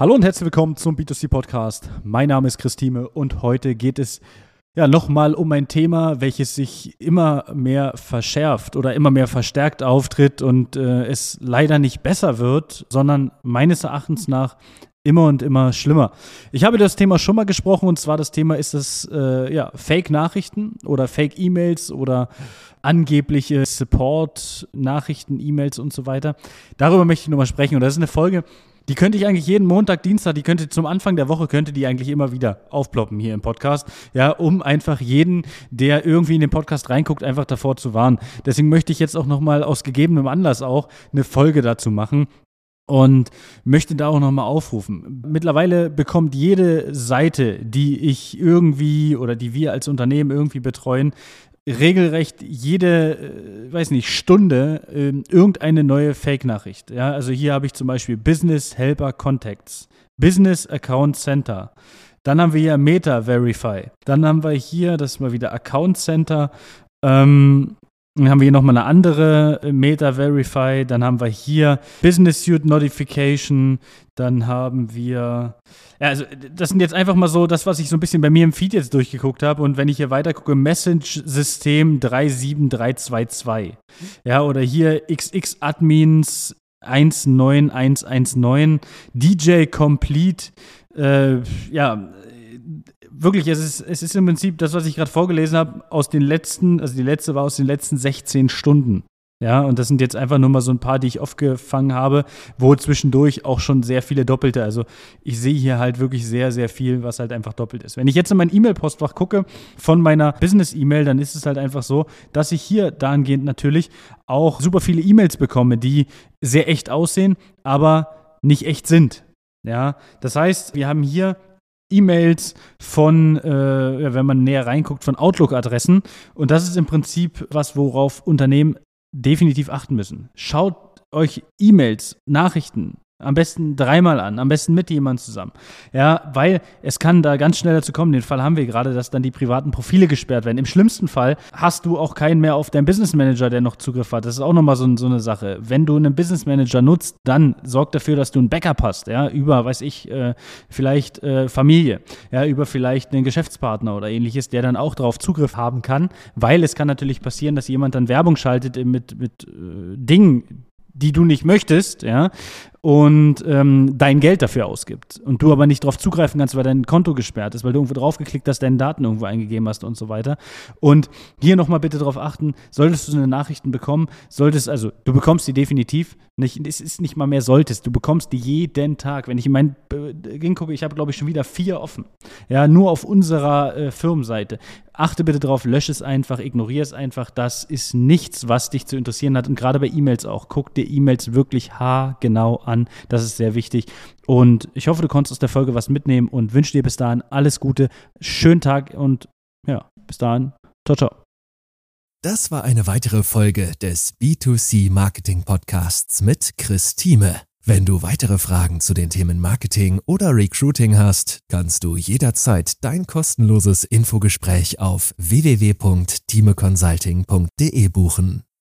Hallo und herzlich willkommen zum B2C Podcast. Mein Name ist Christine und heute geht es ja nochmal um ein Thema, welches sich immer mehr verschärft oder immer mehr verstärkt auftritt und äh, es leider nicht besser wird, sondern meines Erachtens nach immer und immer schlimmer. Ich habe das Thema schon mal gesprochen und zwar das Thema ist es äh, ja Fake-Nachrichten oder Fake-E-Mails oder angebliche Support-Nachrichten, E-Mails und so weiter. Darüber möchte ich nochmal sprechen und das ist eine Folge, die könnte ich eigentlich jeden Montag, Dienstag, die könnte zum Anfang der Woche, könnte die eigentlich immer wieder aufploppen hier im Podcast, ja, um einfach jeden, der irgendwie in den Podcast reinguckt, einfach davor zu warnen. Deswegen möchte ich jetzt auch nochmal aus gegebenem Anlass auch eine Folge dazu machen, und möchte da auch nochmal aufrufen. Mittlerweile bekommt jede Seite, die ich irgendwie oder die wir als Unternehmen irgendwie betreuen, regelrecht jede, äh, weiß nicht, Stunde äh, irgendeine neue Fake-Nachricht. Ja, also hier habe ich zum Beispiel Business Helper Contacts, Business Account Center. Dann haben wir hier Meta Verify. Dann haben wir hier, das ist mal wieder Account Center. Ähm, dann haben wir hier nochmal eine andere äh, Meta Verify. Dann haben wir hier Business Suite Notification. Dann haben wir, ja, also das sind jetzt einfach mal so das, was ich so ein bisschen bei mir im Feed jetzt durchgeguckt habe. Und wenn ich hier weiter gucke, Message-System 37322. Ja, oder hier XX Admins 19119, DJ Complete. Äh, ja, wirklich, es ist, es ist im Prinzip das, was ich gerade vorgelesen habe, aus den letzten, also die letzte war aus den letzten 16 Stunden. Ja, und das sind jetzt einfach nur mal so ein paar, die ich aufgefangen habe, wo zwischendurch auch schon sehr viele Doppelte. Also ich sehe hier halt wirklich sehr, sehr viel, was halt einfach doppelt ist. Wenn ich jetzt in mein E-Mail-Postfach gucke von meiner Business-E-Mail, dann ist es halt einfach so, dass ich hier dahingehend natürlich auch super viele E-Mails bekomme, die sehr echt aussehen, aber nicht echt sind. Ja, das heißt, wir haben hier E-Mails von, äh, wenn man näher reinguckt, von Outlook-Adressen. Und das ist im Prinzip was, worauf Unternehmen definitiv achten müssen. Schaut euch E-Mails, Nachrichten, am besten dreimal an, am besten mit jemandem zusammen. Ja, weil es kann da ganz schnell dazu kommen, den Fall haben wir gerade, dass dann die privaten Profile gesperrt werden. Im schlimmsten Fall hast du auch keinen mehr auf deinem Business Manager, der noch Zugriff hat. Das ist auch nochmal so, so eine Sache. Wenn du einen Business Manager nutzt, dann sorg dafür, dass du ein Backup hast, ja, über, weiß ich, äh, vielleicht äh, Familie, ja, über vielleicht einen Geschäftspartner oder ähnliches, der dann auch darauf Zugriff haben kann, weil es kann natürlich passieren, dass jemand dann Werbung schaltet mit, mit äh, Dingen, die du nicht möchtest, ja, und ähm, dein Geld dafür ausgibt und du aber nicht darauf zugreifen kannst, weil dein Konto gesperrt ist, weil du irgendwo draufgeklickt hast, deine Daten irgendwo eingegeben hast und so weiter. Und hier nochmal bitte darauf achten, solltest du so eine Nachrichten bekommen, solltest, also du bekommst die definitiv, nicht, es ist nicht mal mehr solltest, du bekommst die jeden Tag. Wenn ich in mein äh, Ding gucke, ich habe glaube ich schon wieder vier offen. Ja, nur auf unserer äh, Firmenseite. Achte bitte darauf, lösche es einfach, ignoriere es einfach. Das ist nichts, was dich zu interessieren hat. Und gerade bei E-Mails auch. Guck dir E-Mails wirklich haargenau an. Das ist sehr wichtig. Und ich hoffe, du konntest aus der Folge was mitnehmen und wünsche dir bis dahin alles Gute, schönen Tag und ja, bis dahin. Ciao, ciao. Das war eine weitere Folge des B2C Marketing Podcasts mit Chris Thieme. Wenn du weitere Fragen zu den Themen Marketing oder Recruiting hast, kannst du jederzeit dein kostenloses Infogespräch auf www.timeconsulting.de buchen.